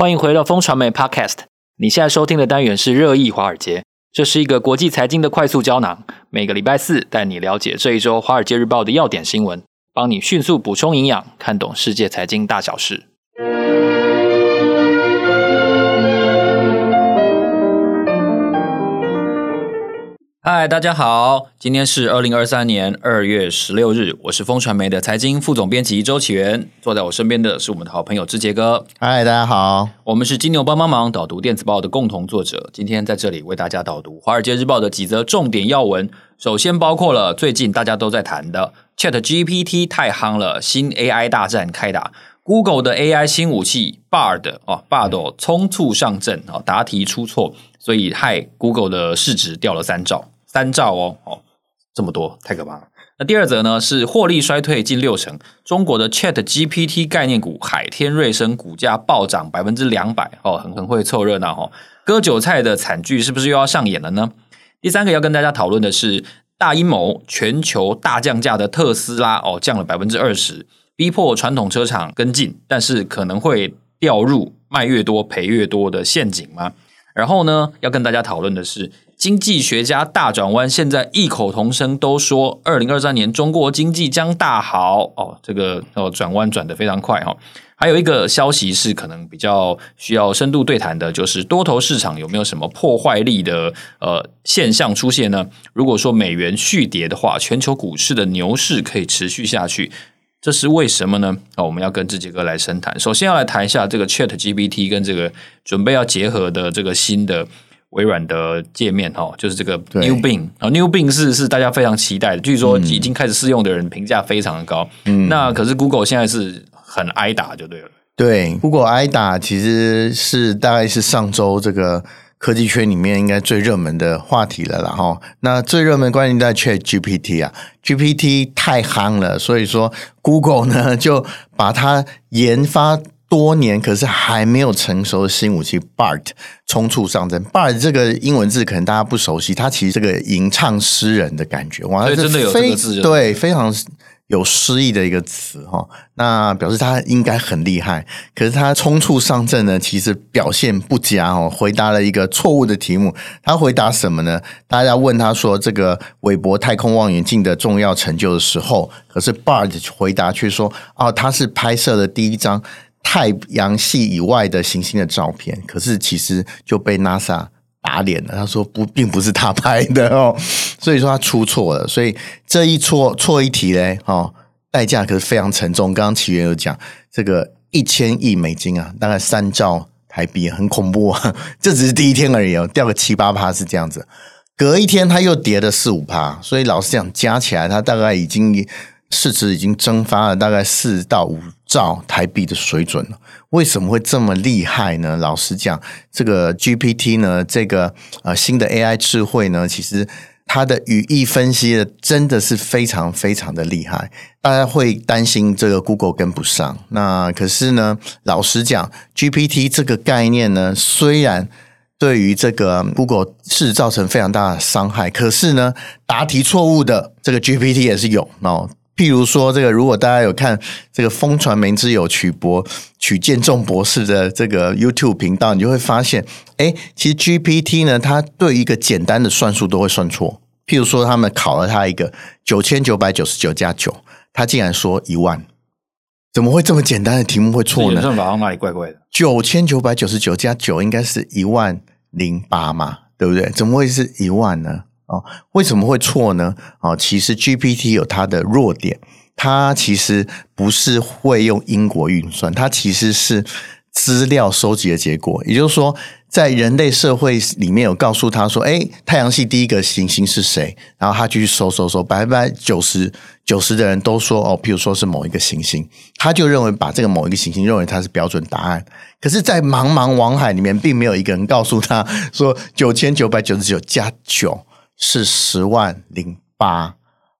欢迎回到风传媒 Podcast。你现在收听的单元是热议华尔街，这是一个国际财经的快速胶囊。每个礼拜四带你了解这一周《华尔街日报》的要点新闻，帮你迅速补充营养，看懂世界财经大小事。嗨，大家好，今天是二零二三年二月十六日，我是风传媒的财经副总编辑周启源，坐在我身边的是我们的好朋友志杰哥。嗨，大家好，我们是金牛帮帮忙导读电子报的共同作者，今天在这里为大家导读《华尔街日报》的几则重点要闻。首先包括了最近大家都在谈的 ChatGPT 太夯了，新 AI 大战开打，Google 的 AI 新武器 Bard 哦 Bard 冲促上阵哦，答题出错，所以害 Google 的市值掉了三兆。三兆哦哦，这么多太可怕了。那第二则呢是获利衰退近六成，中国的 Chat GPT 概念股海天瑞声股价暴涨百分之两百哦，很很会凑热闹哦。割韭菜的惨剧是不是又要上演了呢？第三个要跟大家讨论的是大阴谋，全球大降价的特斯拉哦降了百分之二十，逼迫传统车厂跟进，但是可能会掉入卖越多赔越多的陷阱吗？然后呢要跟大家讨论的是。经济学家大转弯，现在异口同声都说，二零二三年中国经济将大好哦。这个哦，转弯转得非常快哈。还有一个消息是可能比较需要深度对谈的，就是多头市场有没有什么破坏力的呃现象出现呢？如果说美元续跌的话，全球股市的牛市可以持续下去，这是为什么呢？哦，我们要跟之杰哥来深谈。首先要来谈一下这个 ChatGPT 跟这个准备要结合的这个新的。微软的界面哈，就是这个 New Bing 啊，New Bing 是是大家非常期待的，据说已经开始试用的人评价非常的高。嗯，那可是 Google 现在是很挨打就对了。对，Google 挨打其实是大概是上周这个科技圈里面应该最热门的话题了啦哈。那最热门关键在 Chat GPT 啊，GPT 太夯了，所以说 Google 呢就把它研发。多年可是还没有成熟的新武器 Bart 冲出上阵。Bart 这个英文字可能大家不熟悉，它其实这个吟唱诗人的感觉，哇，真的有这个字，对，非常有诗意的一个词哈。那表示他应该很厉害，可是他冲出上阵呢，其实表现不佳哦，回答了一个错误的题目。他回答什么呢？大家问他说这个韦伯太空望远镜的重要成就的时候，可是 Bart 回答却说，哦，他是拍摄的第一张。太阳系以外的行星的照片，可是其实就被 NASA 打脸了。他说不，并不是他拍的哦，所以说他出错了。所以这一错错一题嘞，哦，代价可是非常沉重。刚刚启源有讲，这个一千亿美金啊，大概三兆台币，很恐怖啊。这只是第一天而已哦，掉个七八趴是这样子。隔一天他又跌了四五趴，所以老实讲，加起来他大概已经。市值已经蒸发了大概四到五兆台币的水准。为什么会这么厉害呢？老实讲，这个 GPT 呢，这个呃新的 AI 智慧呢，其实它的语义分析的真的是非常非常的厉害。大家会担心这个 Google 跟不上。那可是呢，老实讲，GPT 这个概念呢，虽然对于这个 Google 是造成非常大的伤害，可是呢，答题错误的这个 GPT 也是有哦。譬如说，这个如果大家有看这个风传媒之友曲博曲建仲博士的这个 YouTube 频道，你就会发现，哎，其实 GPT 呢，它对一个简单的算术都会算错。譬如说，他们考了他一个九千九百九十九加九，他竟然说一万，怎么会这么简单的题目会错呢？算法上哪里怪怪的？九千九百九十九加九应该是一万零八嘛，对不对？怎么会是一万呢？哦，为什么会错呢？哦，其实 GPT 有它的弱点，它其实不是会用因果运算，它其实是资料收集的结果。也就是说，在人类社会里面有告诉他说：“诶，太阳系第一个行星是谁？”然后他就去搜搜搜，百分之九十九十的人都说：“哦，譬如说是某一个行星。”他就认为把这个某一个行星认为它是标准答案。可是，在茫茫网海里面，并没有一个人告诉他说：“九千九百九十九加九。”是十万零八，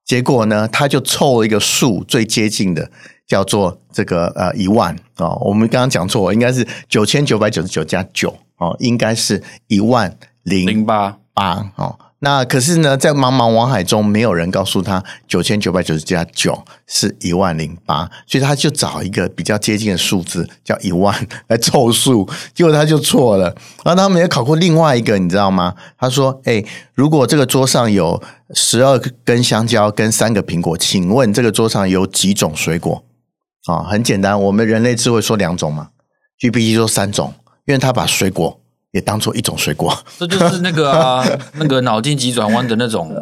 结果呢，他就凑了一个数最接近的，叫做这个呃一万哦。我们刚刚讲错，应该是九千九百九十九加九哦，应该是一万零八八哦。那可是呢，在茫茫网海中，没有人告诉他九千九百九十加九是一万零八，所以他就找一个比较接近的数字，叫一万来凑数，结果他就错了。然后他们也考过另外一个，你知道吗？他说：“哎，如果这个桌上有十二根香蕉跟三个苹果，请问这个桌上有几种水果？”啊、很简单，我们人类智慧说两种嘛，GPT 说三种，因为他把水果。也当做一种水果，这就是那个啊，那个脑筋急转弯的那种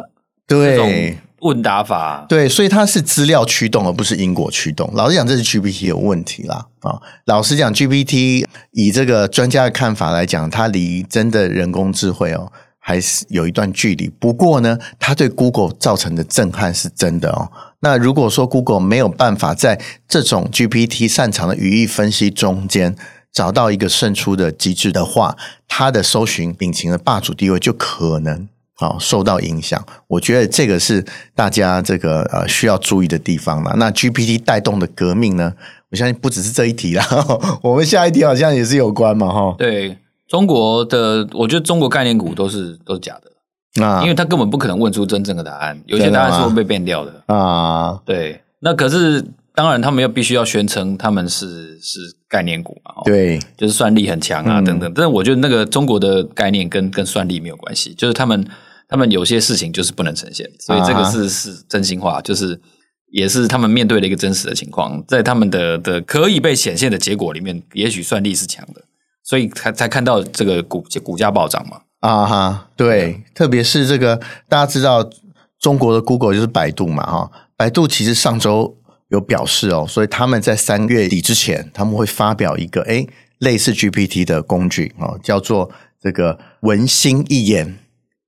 对问答法，对，所以它是资料驱动，而不是因果驱动。老实讲，这是 GPT 有问题啦啊！老实讲，GPT 以这个专家的看法来讲，它离真的人工智慧哦还是有一段距离。不过呢，它对 Google 造成的震撼是真的哦。那如果说 Google 没有办法在这种 GPT 擅长的语义分析中间，找到一个胜出的机制的话，它的搜寻引擎的霸主地位就可能啊受到影响。我觉得这个是大家这个呃需要注意的地方了。那 GPT 带动的革命呢？我相信不只是这一题啦，我们下一题好像也是有关嘛，哈。对，中国的，我觉得中国概念股都是都是假的啊，因为他根本不可能问出真正的答案，有些答案是会被变掉的啊。对，那可是。当然，他们又必须要宣称他们是是概念股嘛？对，就是算力很强啊，等等。嗯、但是我觉得那个中国的概念跟跟算力没有关系，就是他们他们有些事情就是不能呈现，所以这个是、啊、是真心话，就是也是他们面对的一个真实的情况，在他们的的可以被显现的结果里面，也许算力是强的，所以才才看到这个股股价暴涨嘛。啊哈，对，特别是这个大家知道中国的 Google 就是百度嘛，哈，百度其实上周。有表示哦，所以他们在三月底之前，他们会发表一个诶类似 GPT 的工具哦，叫做这个文心一言，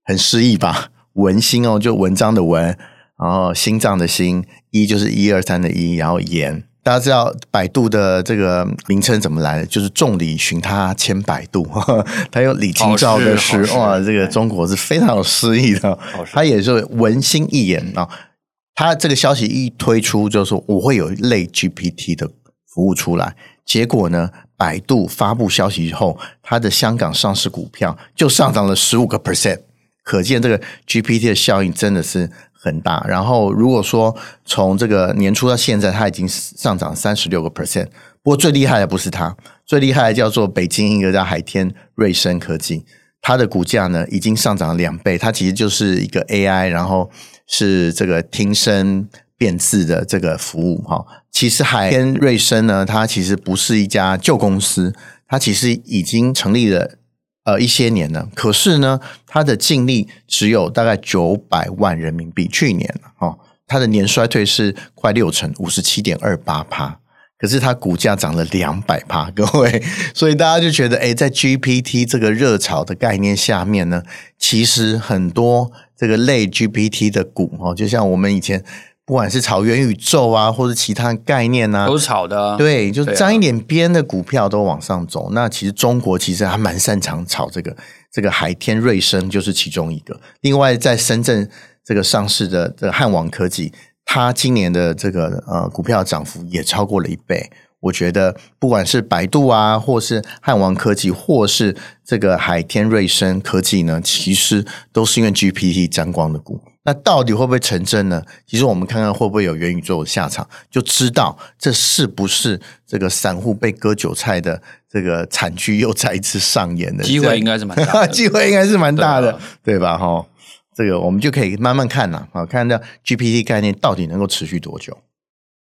很诗意吧？文心哦，就文章的文，然后心脏的心，一就是一二三的一，然后言。大家知道百度的这个名称怎么来的？就是众里寻他千百度，他有李清照的诗哇，这个中国是非常有诗意的，他也是文心一言啊。他这个消息一推出，就是说我会有一类 GPT 的服务出来。结果呢，百度发布消息以后，它的香港上市股票就上涨了十五个 percent，可见这个 GPT 的效应真的是很大。然后，如果说从这个年初到现在，它已经上涨三十六个 percent。不过最厉害的不是它，最厉害的叫做北京一个叫海天瑞声科技，它的股价呢已经上涨了两倍。它其实就是一个 AI，然后。是这个听声辨字的这个服务哈，其实海天瑞声呢，它其实不是一家旧公司，它其实已经成立了呃一些年了，可是呢，它的净利只有大概九百万人民币，去年哦，它的年衰退是快六成，五十七点二八趴，可是它股价涨了两百趴，各位，所以大家就觉得，诶，在 GPT 这个热潮的概念下面呢，其实很多。这个类 GPT 的股哦，就像我们以前不管是炒元宇宙啊，或者其他概念啊，都是炒的。对，就沾一点边的股票都往上走。啊、那其实中国其实还蛮擅长炒这个，这个海天瑞声就是其中一个。另外，在深圳这个上市的这个汉王科技，它今年的这个呃股票涨幅也超过了一倍。我觉得不管是百度啊，或是汉王科技，或是这个海天瑞声科技呢，其实都是因为 GPT 沾光的股。那到底会不会成真呢？其实我们看看会不会有元宇宙的下场，就知道这是不是这个散户被割韭菜的这个惨剧又再一次上演的。机会应该是蛮大的，机会应该是蛮大的，对吧？哈，这个我们就可以慢慢看呐，啊，看到 GPT 概念到底能够持续多久。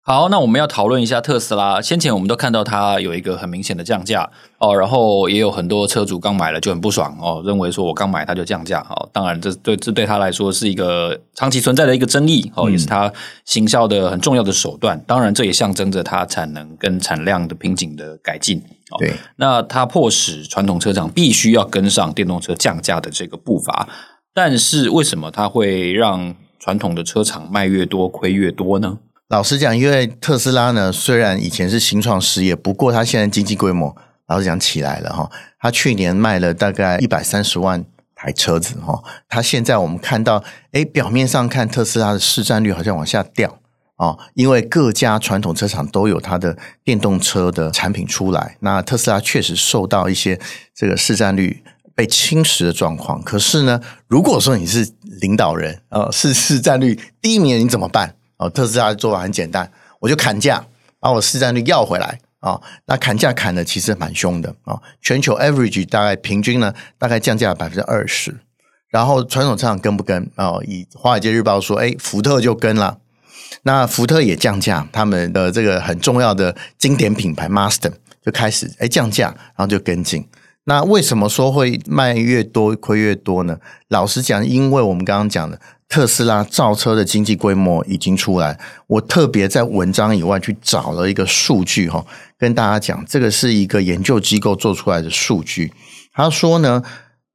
好，那我们要讨论一下特斯拉。先前我们都看到它有一个很明显的降价哦，然后也有很多车主刚买了就很不爽哦，认为说我刚买它就降价哦。当然，这对这对他来说是一个长期存在的一个争议哦，也是它行销的很重要的手段。当然，这也象征着它产能跟产量的瓶颈的改进。对，那它迫使传统车厂必须要跟上电动车降价的这个步伐。但是，为什么它会让传统的车厂卖越多亏越多呢？老实讲，因为特斯拉呢，虽然以前是新创事业，不过它现在经济规模老实讲起来了哈。它去年卖了大概一百三十万台车子哈。它现在我们看到，哎，表面上看特斯拉的市占率好像往下掉啊，因为各家传统车厂都有它的电动车的产品出来，那特斯拉确实受到一些这个市占率被侵蚀的状况。可是呢，如果说你是领导人，呃，是市占率第一名，你怎么办？哦，特斯拉的做法很简单，我就砍价，把我市占率要回来啊、那砍价砍的其实蛮凶的啊、全球 average 大概平均呢，大概降价百分之二十。然后传统车厂跟不跟啊、哦？以华尔街日报说，哎，福特就跟了。那福特也降价，他们的这个很重要的经典品牌 Mustang 就开始哎降价，然后就跟进。那为什么说会卖越多亏越多呢？老实讲，因为我们刚刚讲的特斯拉造车的经济规模已经出来。我特别在文章以外去找了一个数据哈，跟大家讲，这个是一个研究机构做出来的数据。他说呢，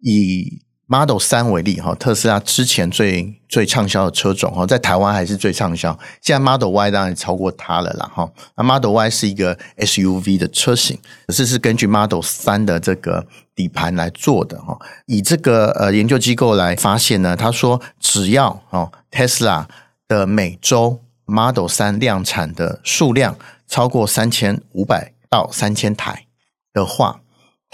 以 Model 3为例哈，特斯拉之前最最畅销的车种哈，在台湾还是最畅销。现在 Model Y 当然超过它了啦哈。那 Model Y 是一个 SUV 的车型，可是是根据 Model 3的这个底盘来做的哈。以这个呃研究机构来发现呢，他说只要哦 Tesla 的每周 Model 3量产的数量超过三千五百到三千台的话。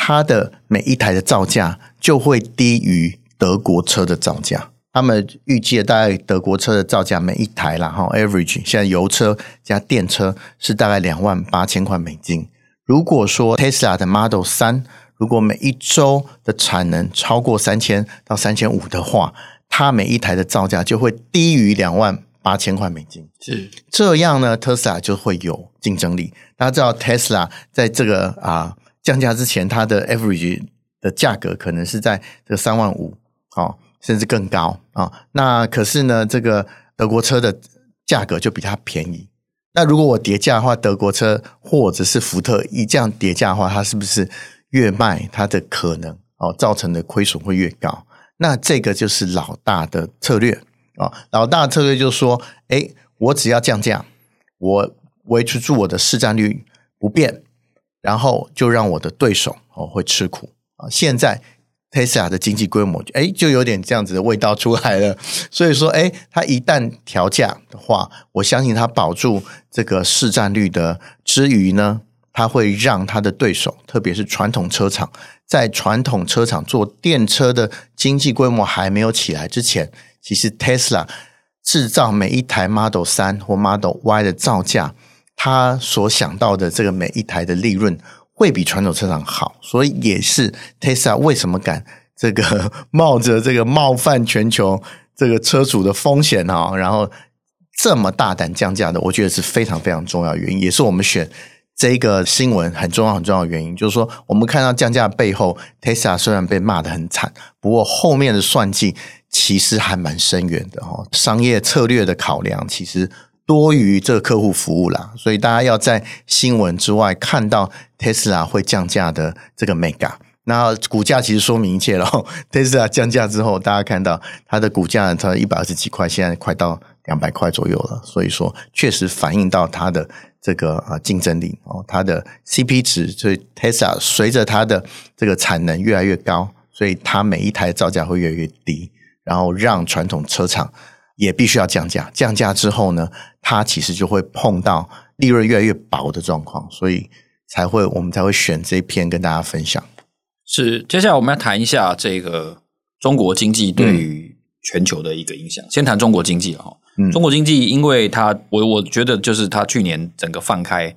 它的每一台的造价就会低于德国车的造价。他们预计大概德国车的造价每一台啦，哈，average 现在油车加电车是大概两万八千块美金。如果说 Tesla 的 Model 3如果每一周的产能超过三千到三千五的话，它每一台的造价就会低于两万八千块美金。是这样呢特斯拉就会有竞争力。大家知道特斯拉在这个啊。降价之前，它的 average 的价格可能是在这个三万五，哦，甚至更高啊、哦。那可是呢，这个德国车的价格就比它便宜。那如果我叠价的话，德国车或者是福特一这样叠价的话，它是不是越卖它的可能哦造成的亏损会越高？那这个就是老大的策略啊、哦。老大的策略就是说，哎，我只要降价，我维持住我的市占率不变。然后就让我的对手哦会吃苦啊！现在 Tesla 的经济规模哎，就有点这样子的味道出来了。所以说，哎，它一旦调价的话，我相信它保住这个市占率的之余呢，它会让它的对手，特别是传统车厂，在传统车厂做电车的经济规模还没有起来之前，其实 Tesla 制造每一台 Model 3或 Model Y 的造价。他所想到的这个每一台的利润会比传统车厂好，所以也是 Tesla 为什么敢这个冒着这个冒犯全球这个车主的风险啊，然后这么大胆降价的，我觉得是非常非常重要的原因，也是我们选这个新闻很重要很重要的原因。就是说，我们看到降价背后，Tesla 虽然被骂得很惨，不过后面的算计其实还蛮深远的哦，商业策略的考量其实。多于这个客户服务啦，所以大家要在新闻之外看到 Tesla 会降价的这个 mega，那股价其实说明一切了。Tesla 降价之后，大家看到它的股价它一百二十几块，现在快到两百块左右了。所以说，确实反映到它的这个啊竞争力哦，它的 CP 值，所以 Tesla 随着它的这个产能越来越高，所以它每一台造价会越来越低，然后让传统车厂。也必须要降价，降价之后呢，它其实就会碰到利润越来越薄的状况，所以才会我们才会选这篇跟大家分享。是，接下来我们要谈一下这个中国经济对于全球的一个影响。先谈中国经济哈，嗯、中国经济因为它，我我觉得就是它去年整个放开，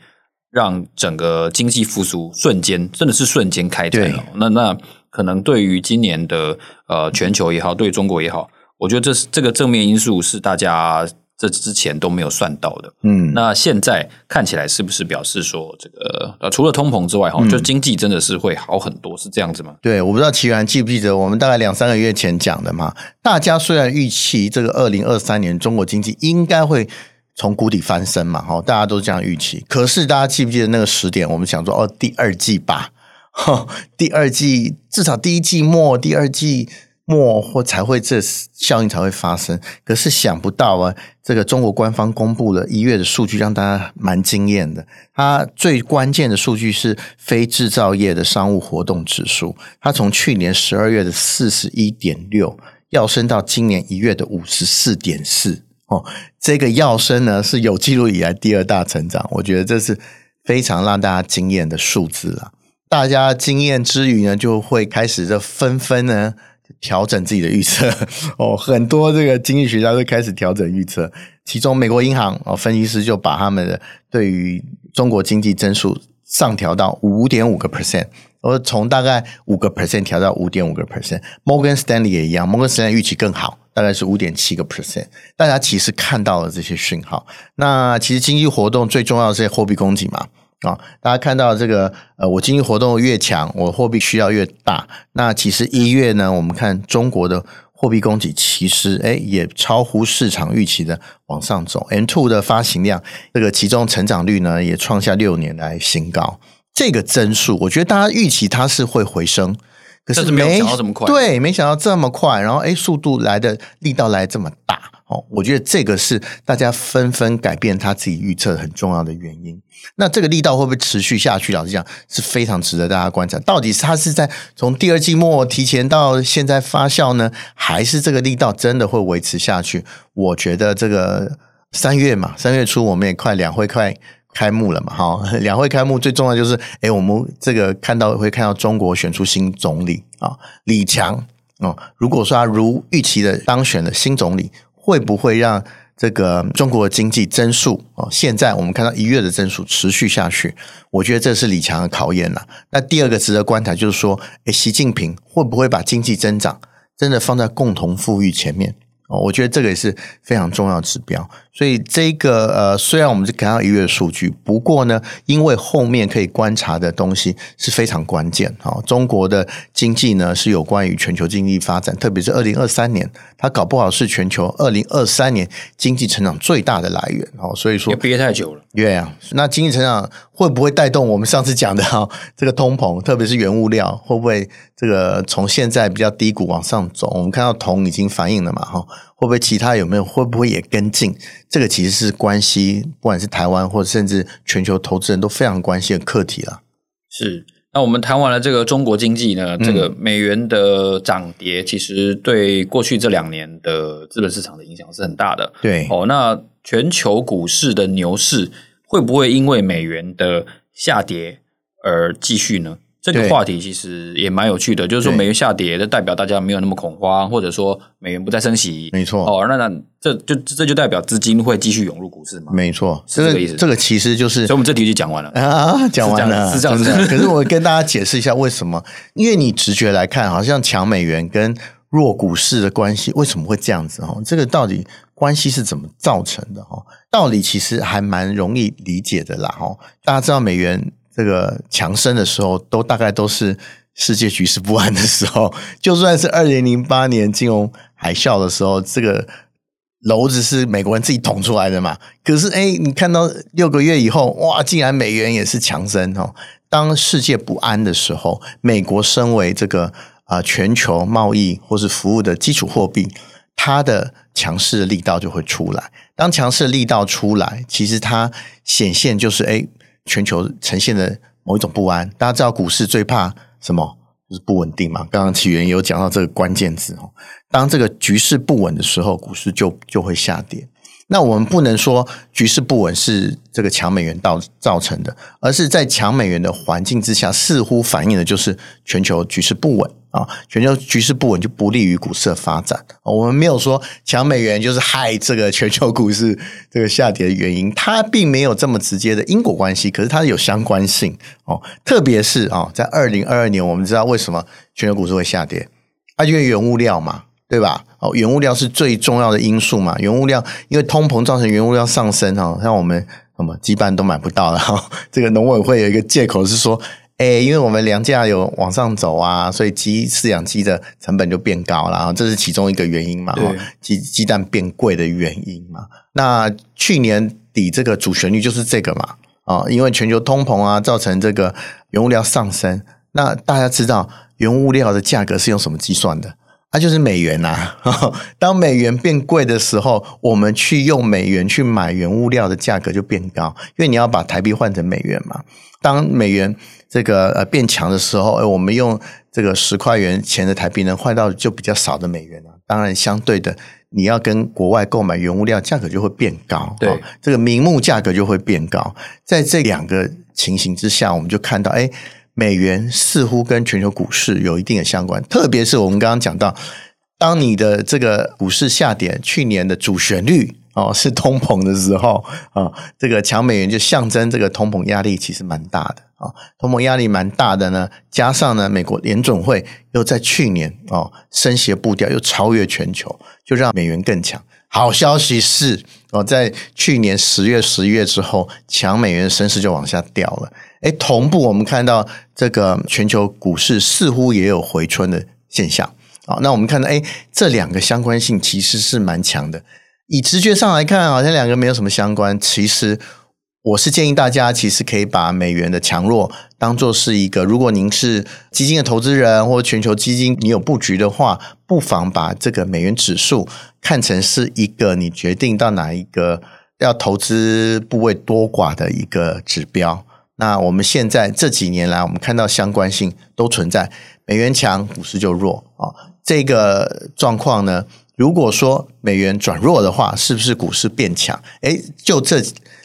让整个经济复苏瞬间真的是瞬间开展了。对那那可能对于今年的呃全球也好，对中国也好。我觉得这是这个正面因素是大家这之前都没有算到的，嗯，那现在看起来是不是表示说这个呃除了通膨之外哈，嗯、就经济真的是会好很多，是这样子吗？对，我不知道奇源记不记得我们大概两三个月前讲的嘛？大家虽然预期这个二零二三年中国经济应该会从谷底翻身嘛，哈，大家都这样预期。可是大家记不记得那个时点？我们想说哦，第二季吧，哈，第二季至少第一季末，第二季。末或才会这效应才会发生，可是想不到啊，这个中国官方公布了一月的数据，让大家蛮惊艳的。它最关键的数据是非制造业的商务活动指数，它从去年十二月的四十一点六，要升到今年一月的五十四点四。哦，这个要升呢是有记录以来第二大成长，我觉得这是非常让大家惊艳的数字啊。大家惊艳之余呢，就会开始这纷纷呢调整自己的预测 哦。很多这个经济学家都开始调整预测，其中美国银行哦分析师就把他们的对于中国经济增速上调到五点五个 percent，而从大概五个 percent 调到五点五个 percent。Morgan Stanley 也一样，Morgan Stanley 预期更好。大概是五点七个 percent，大家其实看到了这些讯号。那其实经济活动最重要的是货币供给嘛，啊、哦，大家看到这个，呃，我经济活动越强，我货币需要越大。那其实一月呢，我们看中国的货币供给其实诶也超乎市场预期的往上走。M2 的发行量，这个其中成长率呢也创下六年来新高。这个增速，我觉得大家预期它是会回升。可是没，是没想到这么快，对，没想到这么快，然后哎，速度来的力道来这么大哦，我觉得这个是大家纷纷改变他自己预测很重要的原因。那这个力道会不会持续下去？老实讲，是非常值得大家观察。到底是它是在从第二季末提前到现在发酵呢，还是这个力道真的会维持下去？我觉得这个三月嘛，三月初我们也快两会快。开幕了嘛？哈，两会开幕最重要就是，哎，我们这个看到会看到中国选出新总理啊，李强哦。如果说他如预期的当选了新总理，会不会让这个中国经济增速哦？现在我们看到一月的增速持续下去，我觉得这是李强的考验了。那第二个值得观察就是说，诶，习近平会不会把经济增长真的放在共同富裕前面？哦，我觉得这个也是非常重要指标。所以这个呃，虽然我们是看到一月的数据，不过呢，因为后面可以观察的东西是非常关键。哈，中国的经济呢是有关于全球经济发展，特别是二零二三年，它搞不好是全球二零二三年经济成长最大的来源。哦，所以说憋太久了，对啊，那经济成长会不会带动我们上次讲的哈这个通膨，特别是原物料，会不会这个从现在比较低谷往上走？我们看到铜已经反映了嘛，哈。会不会其他有没有？会不会也跟进？这个其实是关系，不管是台湾或者甚至全球投资人都非常关心的课题了。是。那我们谈完了这个中国经济呢，这个美元的涨跌，其实对过去这两年的资本市场的影响是很大的。对。哦，那全球股市的牛市会不会因为美元的下跌而继续呢？这个话题其实也蛮有趣的，就是说美元下跌，就代表大家没有那么恐慌，或者说美元不再升息，没错。哦，那那这就这就代表资金会继续涌入股市嘛？没错，是这个意思。这个其实就是，所以我们这题就讲完了啊，讲完了，是这样子。可是我跟大家解释一下为什么？因为你直觉来看，好像强美元跟弱股市的关系为什么会这样子？哦，这个到底关系是怎么造成的？哈，道理其实还蛮容易理解的啦。哈，大家知道美元。这个强升的时候，都大概都是世界局势不安的时候。就算是二零零八年金融海啸的时候，这个楼子是美国人自己捅出来的嘛。可是，哎，你看到六个月以后，哇，竟然美元也是强升哦。当世界不安的时候，美国身为这个啊全球贸易或是服务的基础货币，它的强势的力道就会出来。当强势的力道出来，其实它显现就是哎。全球呈现的某一种不安，大家知道股市最怕什么？就是不稳定嘛。刚刚起源有讲到这个关键字哦。当这个局势不稳的时候，股市就就会下跌。那我们不能说局势不稳是这个强美元造造成的，而是在强美元的环境之下，似乎反映的就是全球局势不稳。啊，全球局势不稳就不利于股市的发展。我们没有说强美元就是害这个全球股市这个下跌的原因，它并没有这么直接的因果关系，可是它有相关性哦。特别是啊，在二零二二年，我们知道为什么全球股市会下跌，啊，因为原物料嘛，对吧？哦，原物料是最重要的因素嘛。原物料因为通膨造成原物料上升哈，像我们什么鸡蛋都买不到了。这个农委会有一个借口是说。哎，因为我们粮价有往上走啊，所以鸡饲养鸡的成本就变高了，这是其中一个原因嘛。鸡鸡蛋变贵的原因嘛。那去年底这个主旋律就是这个嘛。啊，因为全球通膨啊，造成这个原物料上升。那大家知道原物料的价格是用什么计算的？它就是美元呐。当美元变贵的时候，我们去用美元去买原物料的价格就变高，因为你要把台币换成美元嘛。当美元这个呃变强的时候，我们用这个十块元钱的台币能换到就比较少的美元了。当然，相对的，你要跟国外购买原物料，价格就会变高。对，这个名目价格就会变高。在这两个情形之下，我们就看到，哎，美元似乎跟全球股市有一定的相关，特别是我们刚刚讲到，当你的这个股市下跌，去年的主旋律哦 是通膨的时候啊，这个强美元就象征这个通膨压力其实蛮大的啊，通膨压力蛮大的呢，加上呢美国联准会又在去年哦升息的步调又超越全球，就让美元更强。好消息是哦，在去年十月、十一月之后，强美元的升势就往下掉了。诶，同步我们看到这个全球股市似乎也有回春的现象。好，那我们看到，诶，这两个相关性其实是蛮强的。以直觉上来看，好像两个没有什么相关。其实，我是建议大家，其实可以把美元的强弱当做是一个，如果您是基金的投资人或全球基金，你有布局的话，不妨把这个美元指数看成是一个你决定到哪一个要投资部位多寡的一个指标。那我们现在这几年来，我们看到相关性都存在，美元强，股市就弱啊。这个状况呢，如果说美元转弱的话，是不是股市变强？诶，就这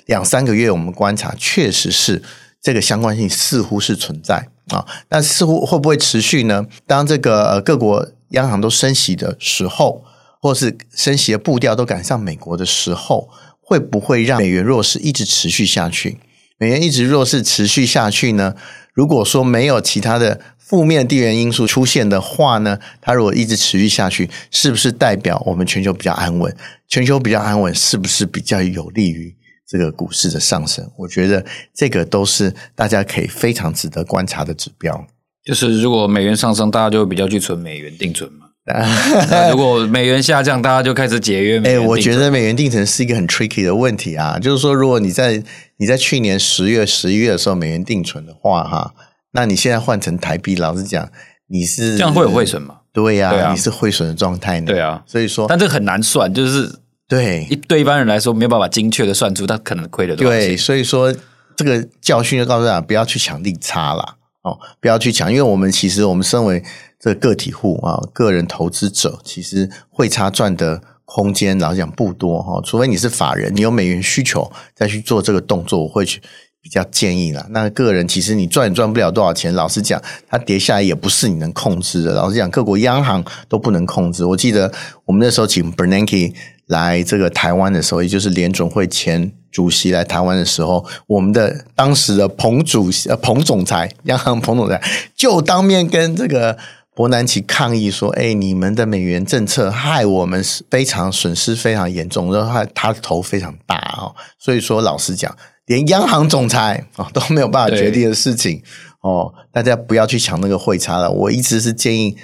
两三个月，我们观察，确实是这个相关性似乎是存在啊。那似乎会不会持续呢？当这个呃各国央行都升息的时候，或是升息的步调都赶上美国的时候，会不会让美元弱势一直持续下去？美元一直弱势持续下去呢？如果说没有其他的负面地缘因素出现的话呢，它如果一直持续下去，是不是代表我们全球比较安稳？全球比较安稳，是不是比较有利于这个股市的上升？我觉得这个都是大家可以非常值得观察的指标。就是如果美元上升，大家就会比较去存美元定存嘛。如果美元下降，大家就开始节约。哎，我觉得美元定存是一个很 tricky 的问题啊。就是说，如果你在你在去年十月、十一月的时候美元定存的话，哈，那你现在换成台币，老实讲，你是这样会有汇损吗？对呀、啊，啊、你是汇损的状态呢。对啊，所以说，但这个很难算，就是对一对一般人来说没有办法精确的算出他可能亏了多少钱。对，所以说这个教训就告诉大家，不要去抢利差啦。哦，不要去抢，因为我们其实我们身为这个个体户啊，个人投资者，其实汇差赚的空间老实讲不多哈。除非你是法人，你有美元需求再去做这个动作，我会去比较建议啦。那个人其实你赚也赚不了多少钱，老实讲，它跌下来也不是你能控制的。老实讲，各国央行都不能控制。我记得我们那时候请 Bernanke 来这个台湾的时候，也就是联准会前主席来台湾的时候，我们的当时的彭主席呃彭总裁，央行彭总裁就当面跟这个伯南奇抗议说：“哎，你们的美元政策害我们非常损失非常严重，然后他他头非常大哦，所以说老实讲，连央行总裁啊 都没有办法决定的事情哦，大家不要去抢那个汇差了。我一直是建议。”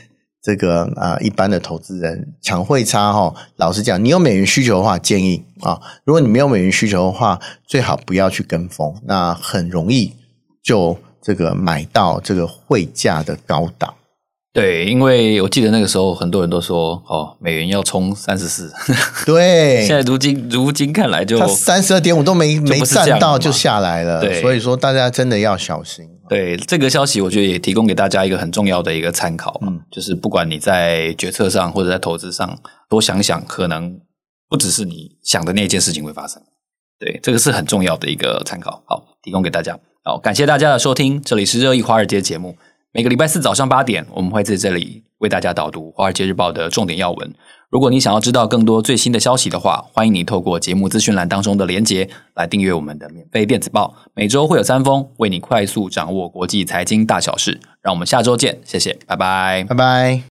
这个啊，一般的投资人抢汇差哈，老实讲，你有美元需求的话，建议啊，如果你没有美元需求的话，最好不要去跟风，那很容易就这个买到这个汇价的高档。对，因为我记得那个时候很多人都说，哦，美元要冲三十四。对，现在如今如今看来就三十二点五都没没站到就下来了。对，所以说大家真的要小心。对，这个消息，我觉得也提供给大家一个很重要的一个参考嘛，嗯，就是不管你在决策上或者在投资上，多想想，可能不只是你想的那件事情会发生。对，这个是很重要的一个参考。好，提供给大家。好，感谢大家的收听，这里是热议华尔街节目。每个礼拜四早上八点，我们会在这里为大家导读《华尔街日报》的重点要闻。如果你想要知道更多最新的消息的话，欢迎你透过节目资讯栏当中的连结来订阅我们的免费电子报。每周会有三封，为你快速掌握国际财经大小事。让我们下周见，谢谢，拜拜，拜拜。